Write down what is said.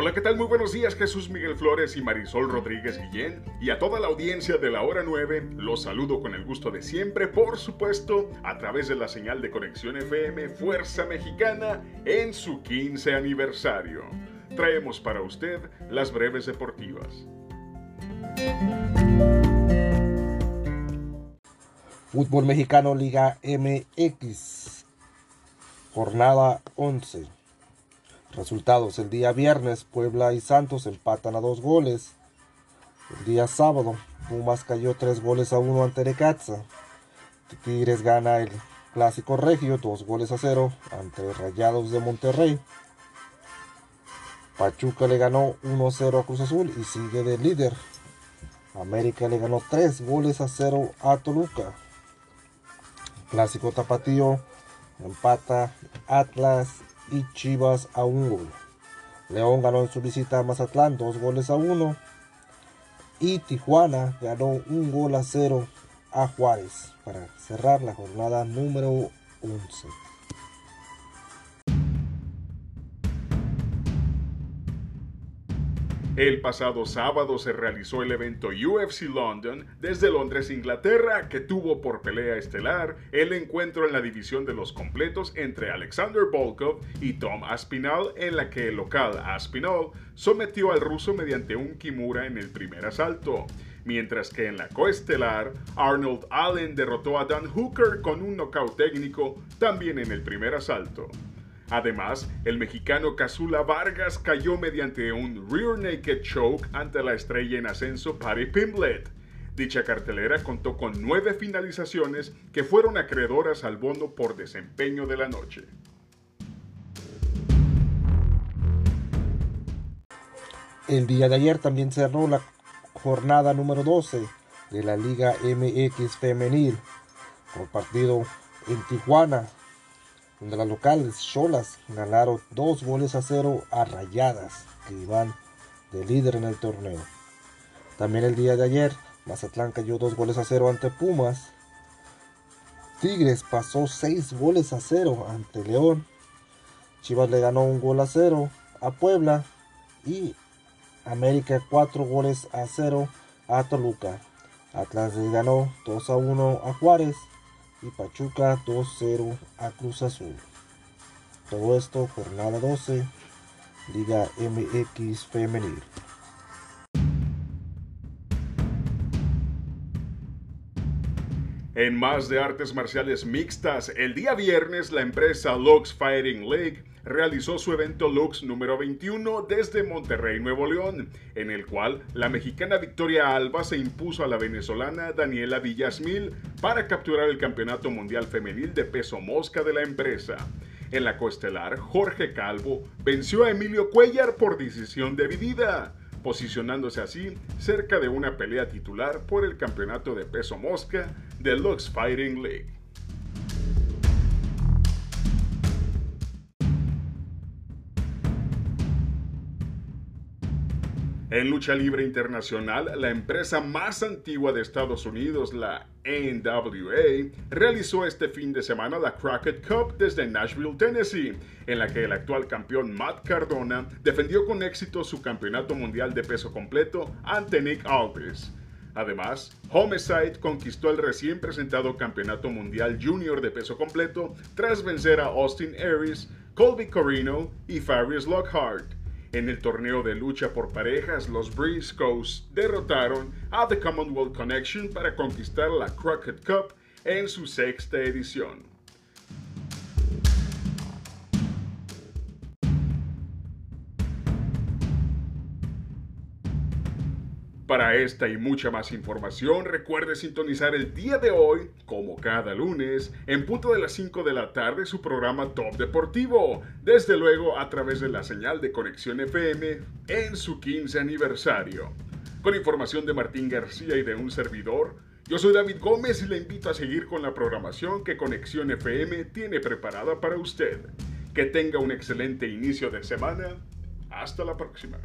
Hola, ¿qué tal? Muy buenos días, Jesús Miguel Flores y Marisol Rodríguez Guillén. Y a toda la audiencia de la hora 9, los saludo con el gusto de siempre, por supuesto, a través de la señal de conexión FM Fuerza Mexicana en su 15 aniversario. Traemos para usted las breves deportivas. Fútbol Mexicano Liga MX, jornada 11. Resultados: el día viernes, Puebla y Santos empatan a dos goles. El día sábado, Pumas cayó tres goles a uno ante Necaxa. Tigres gana el Clásico Regio, dos goles a cero ante Rayados de Monterrey. Pachuca le ganó 1-0 a Cruz Azul y sigue de líder. América le ganó tres goles a cero a Toluca. Clásico Tapatío empata Atlas y Chivas a un gol. León ganó en su visita a Mazatlán dos goles a uno. Y Tijuana ganó un gol a cero a Juárez para cerrar la jornada número 11. El pasado sábado se realizó el evento UFC London desde Londres, Inglaterra, que tuvo por pelea estelar el encuentro en la división de los completos entre Alexander Volkov y Tom Aspinall, en la que el local Aspinall sometió al ruso mediante un kimura en el primer asalto. Mientras que en la coestelar, Arnold Allen derrotó a Dan Hooker con un nocaut técnico también en el primer asalto. Además, el mexicano Casula Vargas cayó mediante un rear naked choke ante la estrella en ascenso Patty Pimblet. Dicha cartelera contó con nueve finalizaciones que fueron acreedoras al bono por desempeño de la noche. El día de ayer también cerró la jornada número 12 de la Liga MX Femenil, con partido en Tijuana, donde las locales Cholas ganaron dos goles a cero a Rayadas, que iban de líder en el torneo. También el día de ayer, Mazatlán cayó dos goles a cero ante Pumas. Tigres pasó seis goles a cero ante León. Chivas le ganó un gol a cero a Puebla. Y América cuatro goles a cero a Toluca. Atlas le ganó 2 a 1 a Juárez y Pachuca 2-0 a Cruz Azul. Todo esto jornada 12, Liga MX Femenil. En más de artes marciales mixtas, el día viernes la empresa Lux Fighting League realizó su evento Lux número 21 desde Monterrey, Nuevo León, en el cual la mexicana Victoria Alba se impuso a la venezolana Daniela Villasmil para capturar el campeonato mundial femenil de peso mosca de la empresa. En la coestelar, Jorge Calvo venció a Emilio Cuellar por decisión dividida posicionándose así cerca de una pelea titular por el campeonato de peso mosca de Lux Fighting League. En lucha libre internacional, la empresa más antigua de Estados Unidos, la NWA, realizó este fin de semana la Crockett Cup desde Nashville, Tennessee, en la que el actual campeón Matt Cardona defendió con éxito su campeonato mundial de peso completo ante Nick Aldis. Además, Homicide conquistó el recién presentado Campeonato Mundial Junior de peso completo tras vencer a Austin Aries, Colby Corino y Farius Lockhart. En el torneo de lucha por parejas, los Briscoes derrotaron a The Commonwealth Connection para conquistar la Crockett Cup en su sexta edición. Para esta y mucha más información, recuerde sintonizar el día de hoy, como cada lunes, en punto de las 5 de la tarde, su programa Top Deportivo, desde luego a través de la señal de Conexión FM en su 15 aniversario. Con información de Martín García y de un servidor, yo soy David Gómez y le invito a seguir con la programación que Conexión FM tiene preparada para usted. Que tenga un excelente inicio de semana. Hasta la próxima.